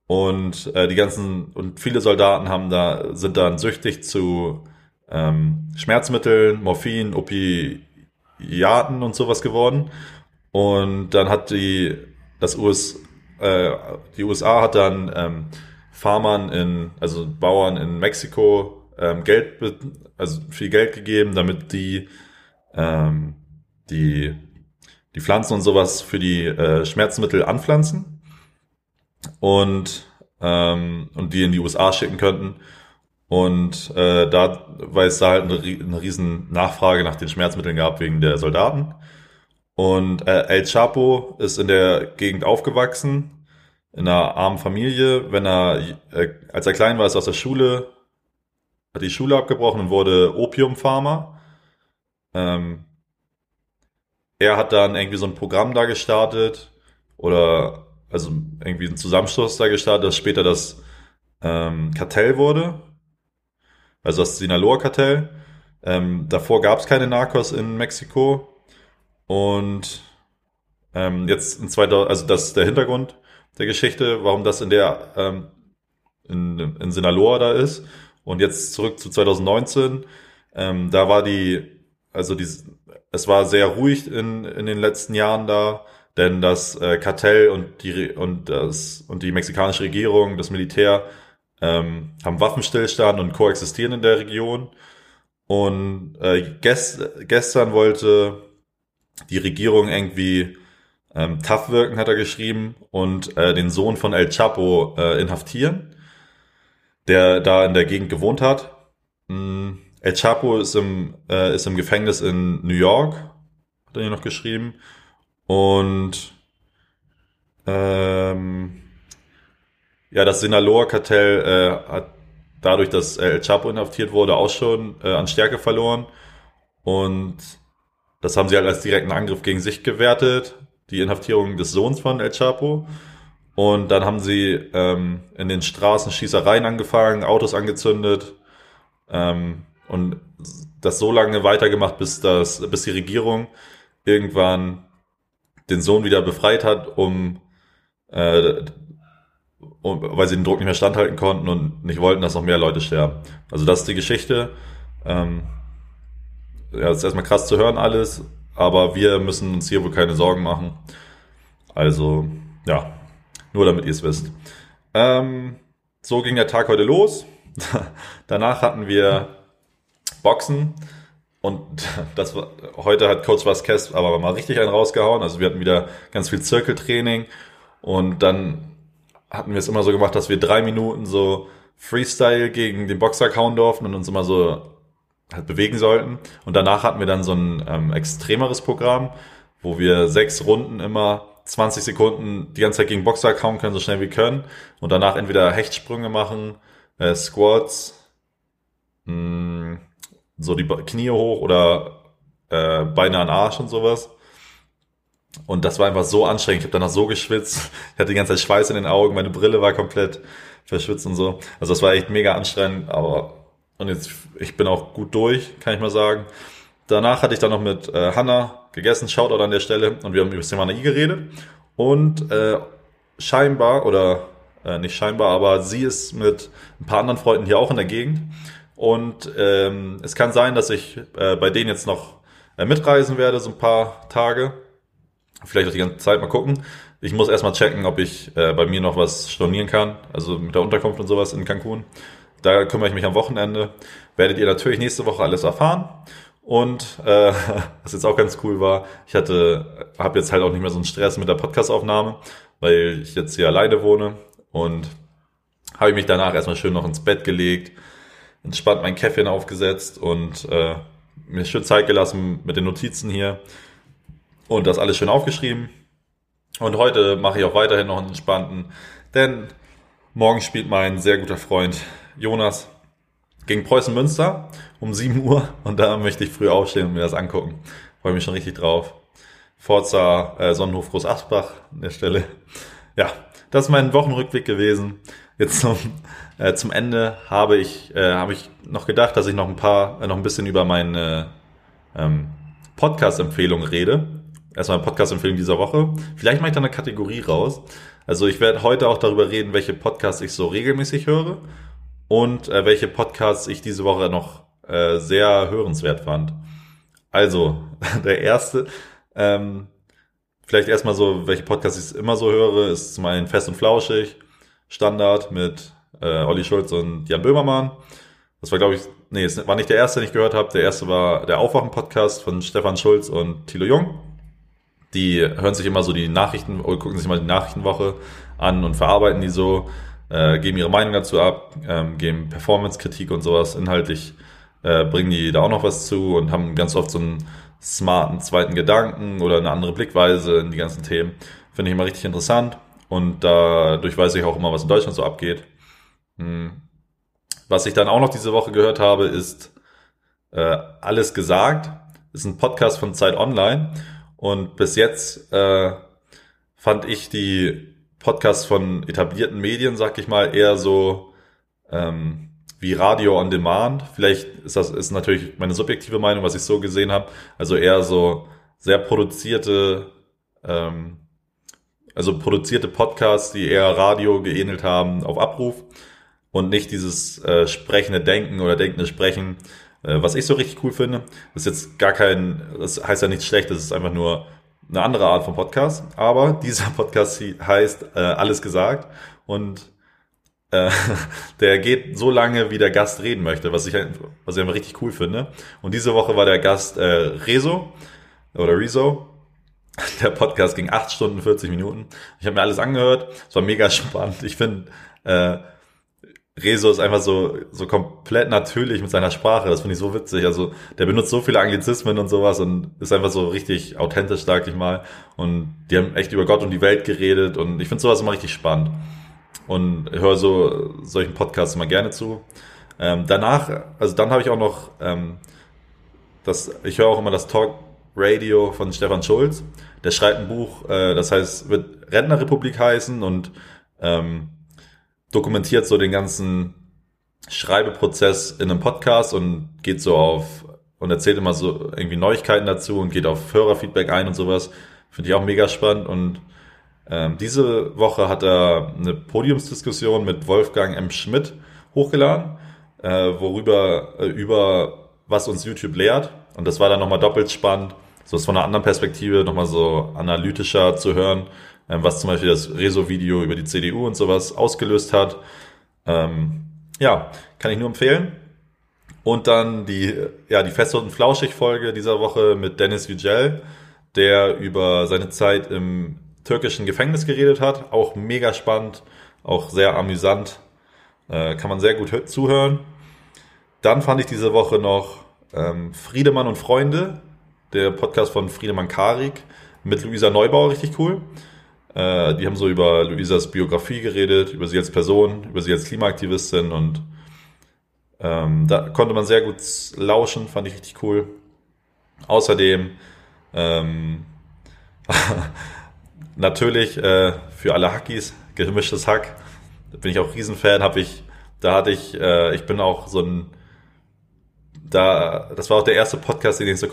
Und äh, die ganzen und viele Soldaten haben da sind dann süchtig zu ähm, Schmerzmitteln, Morphin, Opiaten und sowas geworden. Und dann hat die das US äh, die USA hat dann ähm, Farmern in also Bauern in Mexiko ähm, Geld also viel Geld gegeben, damit die ähm, die die Pflanzen und sowas für die äh, Schmerzmittel anpflanzen und, ähm, und die in die USA schicken könnten. Und äh, da, weil es da halt eine, eine riesen Nachfrage nach den Schmerzmitteln gab wegen der Soldaten. Und äh, El Chapo ist in der Gegend aufgewachsen, in einer armen Familie. Wenn er, äh, als er klein war, ist er aus der Schule, hat die Schule abgebrochen und wurde Opiumfarmer. Ähm, er hat dann irgendwie so ein Programm da gestartet oder also irgendwie ein Zusammenschluss da gestartet, das später das ähm, Kartell wurde, also das Sinaloa-Kartell. Ähm, davor gab es keine Narcos in Mexiko und ähm, jetzt in 2000, also das ist der Hintergrund der Geschichte, warum das in der ähm, in, in Sinaloa da ist. Und jetzt zurück zu 2019. Ähm, da war die, also die, es war sehr ruhig in, in den letzten Jahren da, denn das äh, Kartell und die und das und die mexikanische Regierung, das Militär ähm, haben Waffenstillstand und koexistieren in der Region. Und äh, gest, gestern wollte die Regierung irgendwie ähm, tough wirken, hat er geschrieben, und äh, den Sohn von El Chapo äh, inhaftieren, der da in der Gegend gewohnt hat. Mm, El Chapo ist im, äh, ist im Gefängnis in New York, hat er hier noch geschrieben. Und ähm, ja, das Sinaloa-Kartell äh, hat dadurch, dass El Chapo inhaftiert wurde, auch schon äh, an Stärke verloren. Und das haben sie halt als direkten Angriff gegen sich gewertet, die Inhaftierung des Sohns von El Chapo. Und dann haben sie ähm, in den Straßen Schießereien angefangen, Autos angezündet. Ähm, und das so lange weitergemacht, bis das, bis die Regierung irgendwann den Sohn wieder befreit hat, um, äh, um weil sie den Druck nicht mehr standhalten konnten und nicht wollten, dass noch mehr Leute sterben. Also das ist die Geschichte. Ähm, ja, das ist erstmal krass zu hören alles, aber wir müssen uns hier wohl keine Sorgen machen. Also, ja, nur damit ihr es wisst. Ähm, so ging der Tag heute los. *laughs* Danach hatten wir Boxen. Und *laughs* das war, heute hat Coach Vasquez aber mal richtig einen rausgehauen. Also wir hatten wieder ganz viel Zirkeltraining und dann hatten wir es immer so gemacht, dass wir drei Minuten so Freestyle gegen den Boxer kauen durften und uns immer so halt bewegen sollten. Und danach hatten wir dann so ein ähm, extremeres Programm, wo wir sechs Runden immer 20 Sekunden die ganze Zeit gegen Boxer kauen können, so schnell wie können. Und danach entweder Hechtsprünge machen, äh, Squats, mh, hm, so die Knie hoch oder äh, Beine an Arsch und sowas. Und das war einfach so anstrengend. Ich habe danach so geschwitzt. Ich hatte die ganze Zeit Schweiß in den Augen. Meine Brille war komplett verschwitzt und so. Also das war echt mega anstrengend. Aber und jetzt ich bin auch gut durch, kann ich mal sagen. Danach hatte ich dann noch mit äh, Hanna gegessen. Shoutout an der Stelle. Und wir haben über das Thema I geredet. Und äh, scheinbar oder äh, nicht scheinbar, aber sie ist mit ein paar anderen Freunden hier auch in der Gegend. Und ähm, es kann sein, dass ich äh, bei denen jetzt noch äh, mitreisen werde, so ein paar Tage. Vielleicht auch die ganze Zeit mal gucken. Ich muss erstmal checken, ob ich äh, bei mir noch was stornieren kann, also mit der Unterkunft und sowas in Cancun. Da kümmere ich mich am Wochenende. Werdet ihr natürlich nächste Woche alles erfahren. Und äh, *laughs* was jetzt auch ganz cool war, ich hatte, habe jetzt halt auch nicht mehr so einen Stress mit der Podcastaufnahme, weil ich jetzt hier alleine wohne und habe ich mich danach erstmal schön noch ins Bett gelegt, entspannt mein Käffchen aufgesetzt und äh, mir schön Zeit gelassen mit den Notizen hier und das alles schön aufgeschrieben. Und heute mache ich auch weiterhin noch einen entspannten, denn morgen spielt mein sehr guter Freund Jonas gegen Preußen Münster um 7 Uhr und da möchte ich früh aufstehen und mir das angucken. Freue mich schon richtig drauf. Forza äh, Sonnenhof Groß Asbach an der Stelle. Ja, das ist mein Wochenrückblick gewesen. Jetzt zum, äh, zum Ende habe ich, äh, habe ich noch gedacht, dass ich noch ein paar, äh, noch ein bisschen über meine ähm, Podcast-Empfehlung rede. erstmal Podcast-Empfehlung dieser Woche. Vielleicht mache ich da eine Kategorie raus. Also ich werde heute auch darüber reden, welche Podcasts ich so regelmäßig höre und äh, welche Podcasts ich diese Woche noch äh, sehr hörenswert fand. Also, *laughs* der erste, ähm, vielleicht erstmal so, welche Podcasts ich immer so höre, ist zum einen Fest und Flauschig, Standard mit äh, Olli Schulz und Jan Böhmermann. Das war, glaube ich, nee, es war nicht der erste, den ich gehört habe. Der erste war der Aufwachen-Podcast von Stefan Schulz und Thilo Jung. Die hören sich immer so die Nachrichten oder gucken sich mal die Nachrichtenwoche an und verarbeiten die so, äh, geben ihre Meinung dazu ab, ähm, geben Performance-Kritik und sowas. Inhaltlich äh, bringen die da auch noch was zu und haben ganz oft so einen smarten zweiten Gedanken oder eine andere Blickweise in die ganzen Themen. Finde ich immer richtig interessant und dadurch weiß ich auch immer, was in Deutschland so abgeht. Hm. Was ich dann auch noch diese Woche gehört habe, ist äh, Alles gesagt. Ist ein Podcast von Zeit Online und bis jetzt äh, fand ich die Podcasts von etablierten Medien, sag ich mal, eher so ähm, wie Radio on Demand. Vielleicht ist das ist natürlich meine subjektive Meinung, was ich so gesehen habe. Also eher so sehr produzierte, ähm, also produzierte Podcasts, die eher Radio geähnelt haben auf Abruf und nicht dieses äh, sprechende Denken oder denkende Sprechen, äh, was ich so richtig cool finde. Das ist jetzt gar kein, das heißt ja nichts Schlechtes, es ist einfach nur eine andere Art von Podcast. Aber dieser *laughs* Podcast heißt äh, Alles gesagt und äh, *laughs* der geht so lange, wie der Gast reden möchte, was ich, was ich einfach richtig cool finde. Und diese Woche war der Gast äh, Rezo oder Rezo. *laughs* Der Podcast ging 8 Stunden 40 Minuten. Ich habe mir alles angehört. Es war mega spannend. Ich finde, äh, Rezo ist einfach so, so komplett natürlich mit seiner Sprache. Das finde ich so witzig. Also, der benutzt so viele Anglizismen und sowas und ist einfach so richtig authentisch, sag ich mal. Und die haben echt über Gott und die Welt geredet und ich finde sowas immer richtig spannend und höre so solchen Podcasts immer gerne zu. Ähm, danach, also dann habe ich auch noch ähm, das, ich höre auch immer das Talk Radio von Stefan Schulz. Der schreibt ein Buch, äh, das heißt, wird Rentnerrepublik heißen und ähm, dokumentiert so den ganzen Schreibeprozess in einem Podcast und geht so auf und erzählt immer so irgendwie Neuigkeiten dazu und geht auf Hörerfeedback ein und sowas. Finde ich auch mega spannend und ähm, diese Woche hat er eine Podiumsdiskussion mit Wolfgang M. Schmidt hochgeladen, äh, worüber äh, über was uns YouTube lehrt. Und das war dann nochmal doppelt spannend, so es von einer anderen Perspektive nochmal so analytischer zu hören, was zum Beispiel das Rezo-Video über die CDU und sowas ausgelöst hat. Ähm, ja, kann ich nur empfehlen. Und dann die, ja, die Fest und Flauschig-Folge dieser Woche mit Dennis Vigel, der über seine Zeit im türkischen Gefängnis geredet hat. Auch mega spannend, auch sehr amüsant. Äh, kann man sehr gut zuhören. Dann fand ich diese Woche noch ähm, Friedemann und Freunde, der Podcast von Friedemann Karik mit Luisa Neubauer, richtig cool. Äh, die haben so über Luisas Biografie geredet, über sie als Person, über sie als Klimaaktivistin und ähm, da konnte man sehr gut lauschen, fand ich richtig cool. Außerdem ähm, *laughs* natürlich äh, für alle Hackies, gemischtes Hack. Da bin ich auch Riesenfan, habe ich, da hatte ich, äh, ich bin auch so ein, da, das war auch der erste Podcast, den ich so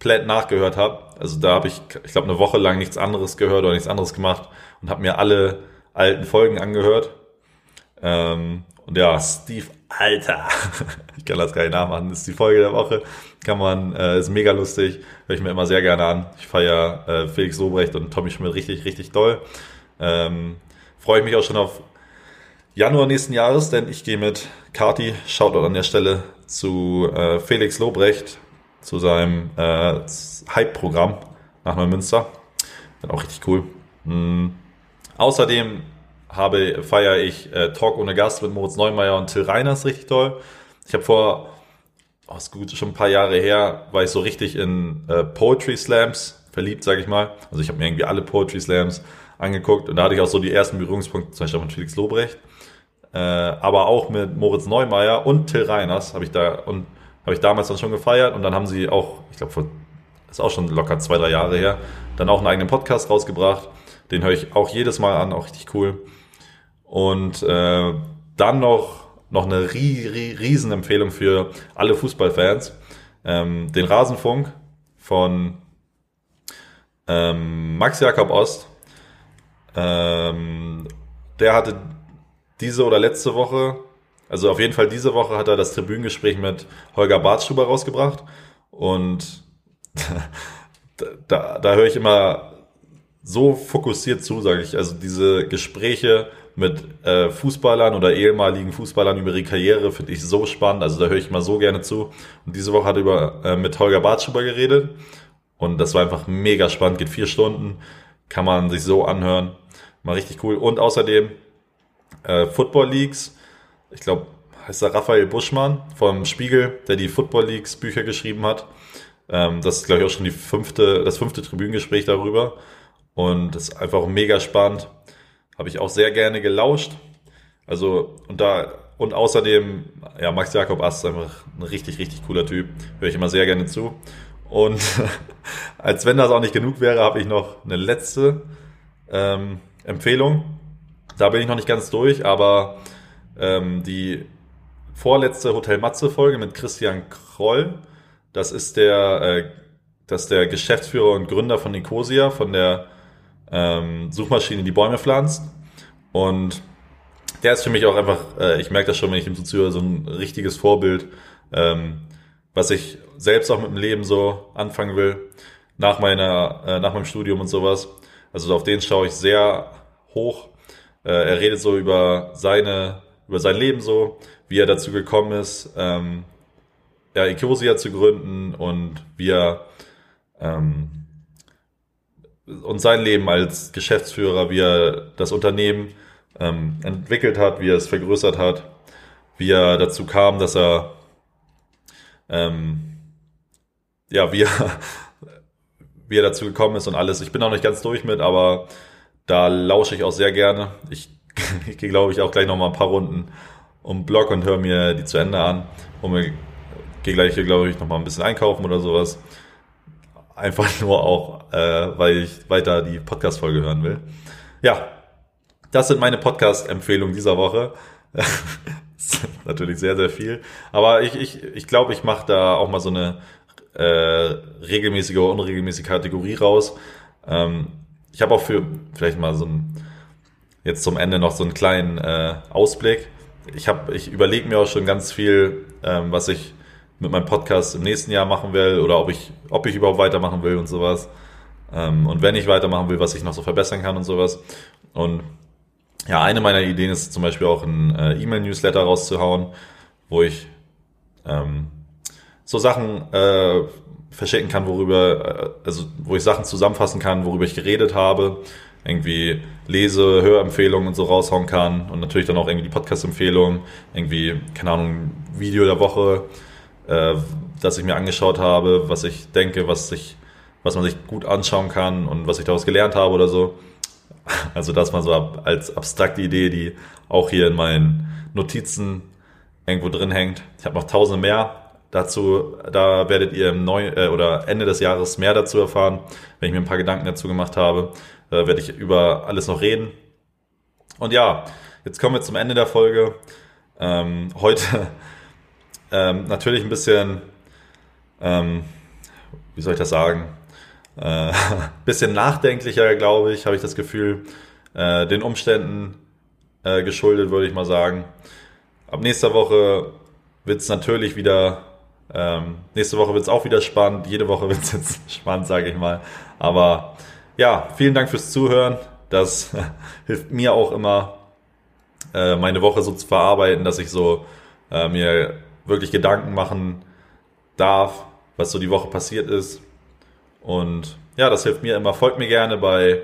komplett nachgehört habe. Also da habe ich, ich glaube, eine Woche lang nichts anderes gehört oder nichts anderes gemacht und habe mir alle alten Folgen angehört. Ähm, und ja, Steve Alter, *laughs* ich kann das gar nicht nachmachen, das ist die Folge der Woche, kann man, äh, ist mega lustig, höre ich mir immer sehr gerne an. Ich feiere äh, Felix Sobrecht und Tommy Schmidt richtig, richtig doll. Ähm, Freue ich mich auch schon auf Januar nächsten Jahres, denn ich gehe mit Kati, Shoutout an der Stelle, zu äh, Felix Lobrecht, zu seinem äh, Hype-Programm nach Neumünster. Wird auch richtig cool. Mhm. Außerdem habe, feiere ich äh, Talk ohne Gast mit Moritz Neumeier und Till Reiners richtig toll. Ich habe vor, oh, ist gut, schon ein paar Jahre her, war ich so richtig in äh, Poetry Slams verliebt, sage ich mal. Also ich habe mir irgendwie alle Poetry Slams angeguckt und da hatte ich auch so die ersten Berührungspunkte, zum Beispiel mit Felix Lobrecht, äh, aber auch mit Moritz Neumeier und Till Reiners habe ich da und habe ich damals dann schon gefeiert und dann haben sie auch, ich glaube, vor ist auch schon locker zwei, drei Jahre her, dann auch einen eigenen Podcast rausgebracht. Den höre ich auch jedes Mal an, auch richtig cool. Und äh, dann noch, noch eine rie, rie, Riesenempfehlung für alle Fußballfans. Ähm, den Rasenfunk von ähm, Max Jakob Ost, ähm, der hatte diese oder letzte Woche, also auf jeden Fall diese Woche hat er das Tribünengespräch mit Holger Bartschuber rausgebracht und *laughs* da, da höre ich immer so fokussiert zu, sage ich. Also diese Gespräche mit äh, Fußballern oder ehemaligen Fußballern über ihre Karriere finde ich so spannend. Also da höre ich mal so gerne zu. Und diese Woche hat er über, äh, mit Holger Bartschuber geredet. Und das war einfach mega spannend, geht vier Stunden, kann man sich so anhören. Mal richtig cool. Und außerdem äh, Football Leagues. Ich glaube, heißt er Raphael Buschmann vom Spiegel, der die Football Leagues Bücher geschrieben hat. Ähm, das ist, glaube ich, auch schon die fünfte, das fünfte Tribünengespräch darüber. Und das ist einfach mega spannend. Habe ich auch sehr gerne gelauscht. Also, und da, und außerdem, ja, Max Jakob Ast ist einfach ein richtig, richtig cooler Typ. Höre ich immer sehr gerne zu. Und *laughs* als wenn das auch nicht genug wäre, habe ich noch eine letzte ähm, Empfehlung. Da bin ich noch nicht ganz durch, aber ähm, die vorletzte Hotel Matze Folge mit Christian Kroll, das ist der, äh, das ist der Geschäftsführer und Gründer von Nicosia, von der ähm, Suchmaschine, die Bäume pflanzt. Und der ist für mich auch einfach, äh, ich merke das schon, wenn ich ihm so zuhöre, so ein richtiges Vorbild, ähm, was ich selbst auch mit dem Leben so anfangen will, nach meiner, äh, nach meinem Studium und sowas. Also auf den schaue ich sehr hoch. Äh, er redet so über seine, über sein Leben so, wie er dazu gekommen ist, ähm, ja, Ecosia zu gründen und wie er ähm, und sein Leben als Geschäftsführer, wie er das Unternehmen ähm, entwickelt hat, wie er es vergrößert hat, wie er dazu kam, dass er ähm, ja, wie er, *laughs* wie er dazu gekommen ist und alles. Ich bin auch nicht ganz durch mit, aber da lausche ich auch sehr gerne. Ich, *laughs* ich gehe, glaube ich, auch gleich noch mal ein paar Runden um Blog und höre mir die zu Ende an. Und gehe gleich, glaube ich, noch mal ein bisschen einkaufen oder sowas. Einfach *laughs* nur auch, äh, weil ich weiter die Podcast-Folge hören will. Ja, das sind meine Podcast-Empfehlungen dieser Woche. *laughs* natürlich sehr, sehr viel. Aber ich, ich, ich glaube, ich mache da auch mal so eine äh, regelmäßige oder unregelmäßige Kategorie raus. Ähm, ich habe auch für vielleicht mal so ein jetzt zum Ende noch so einen kleinen äh, Ausblick. Ich habe, ich überlege mir auch schon ganz viel, ähm, was ich mit meinem Podcast im nächsten Jahr machen will oder ob ich, ob ich überhaupt weitermachen will und sowas. Ähm, und wenn ich weitermachen will, was ich noch so verbessern kann und sowas. Und ja, eine meiner Ideen ist zum Beispiel auch ein äh, E-Mail-Newsletter rauszuhauen, wo ich ähm, so Sachen äh, verschicken kann, worüber, äh, also wo ich Sachen zusammenfassen kann, worüber ich geredet habe, irgendwie Lese, Hörempfehlungen und so raushauen kann und natürlich dann auch irgendwie die Podcast-Empfehlungen, irgendwie, keine Ahnung, Video der Woche, äh, das ich mir angeschaut habe, was ich denke, was ich, was man sich gut anschauen kann und was ich daraus gelernt habe oder so. *laughs* Also das mal so als abstrakte Idee, die auch hier in meinen Notizen irgendwo drin hängt. Ich habe noch tausende mehr. Dazu, da werdet ihr im Neu äh, oder Ende des Jahres mehr dazu erfahren, wenn ich mir ein paar Gedanken dazu gemacht habe. Äh, werde ich über alles noch reden. Und ja, jetzt kommen wir zum Ende der Folge. Ähm, heute *laughs* ähm, natürlich ein bisschen, ähm, wie soll ich das sagen? Äh, *laughs* bisschen nachdenklicher, glaube ich, habe ich das Gefühl, äh, den Umständen äh, geschuldet, würde ich mal sagen. Ab nächster Woche wird es natürlich wieder, ähm, nächste Woche wird es auch wieder spannend, jede Woche *laughs* wird es jetzt spannend, sage ich mal. Aber ja, vielen Dank fürs Zuhören. Das *laughs* hilft mir auch immer, äh, meine Woche so zu verarbeiten, dass ich so äh, mir wirklich Gedanken machen darf, was so die Woche passiert ist und ja, das hilft mir immer. Folgt mir gerne bei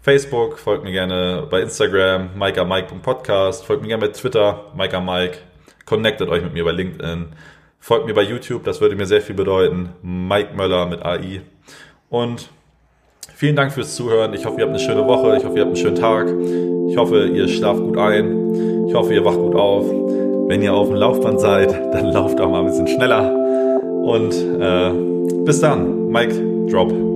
Facebook, folgt mir gerne bei Instagram, mikeamike.podcast, folgt mir gerne bei Twitter, mikeamike, connectet euch mit mir bei LinkedIn, folgt mir bei YouTube, das würde mir sehr viel bedeuten, Mike Möller mit AI. Und vielen Dank fürs Zuhören. Ich hoffe, ihr habt eine schöne Woche, ich hoffe, ihr habt einen schönen Tag. Ich hoffe, ihr schlaft gut ein. Ich hoffe, ihr wacht gut auf. Wenn ihr auf dem Laufband seid, dann *laughs* lauft auch mal ein bisschen schneller. Und äh, bis dann, Mike drop